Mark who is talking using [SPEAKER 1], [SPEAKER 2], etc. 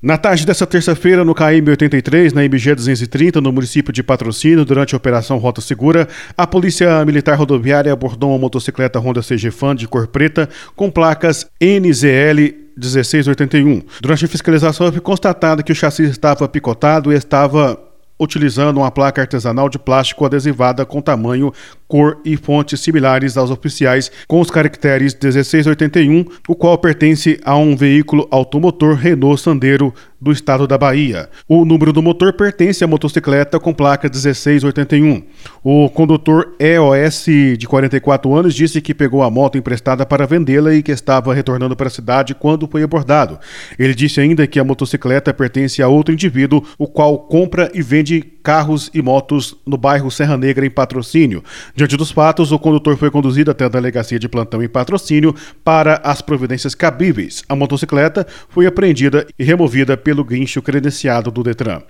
[SPEAKER 1] Na tarde dessa terça-feira, no KM 83, na MG 230, no município de Patrocínio, durante a Operação Rota Segura, a Polícia Militar Rodoviária abordou uma motocicleta Honda CG Fan de cor preta com placas NZL 1681. Durante a fiscalização, foi constatado que o chassi estava picotado e estava utilizando uma placa artesanal de plástico adesivada com tamanho, cor e fontes similares aos oficiais, com os caracteres 1681, o qual pertence a um veículo automotor Renault Sandero do estado da Bahia. O número do motor pertence à motocicleta com placa 1681. O condutor EOS, de 44 anos, disse que pegou a moto emprestada para vendê-la e que estava retornando para a cidade quando foi abordado. Ele disse ainda que a motocicleta pertence a outro indivíduo, o qual compra e vende de carros e motos no bairro Serra Negra, em patrocínio. Diante dos fatos, o condutor foi conduzido até a delegacia de plantão em patrocínio para as providências cabíveis. A motocicleta foi apreendida e removida pelo guincho credenciado do Detran.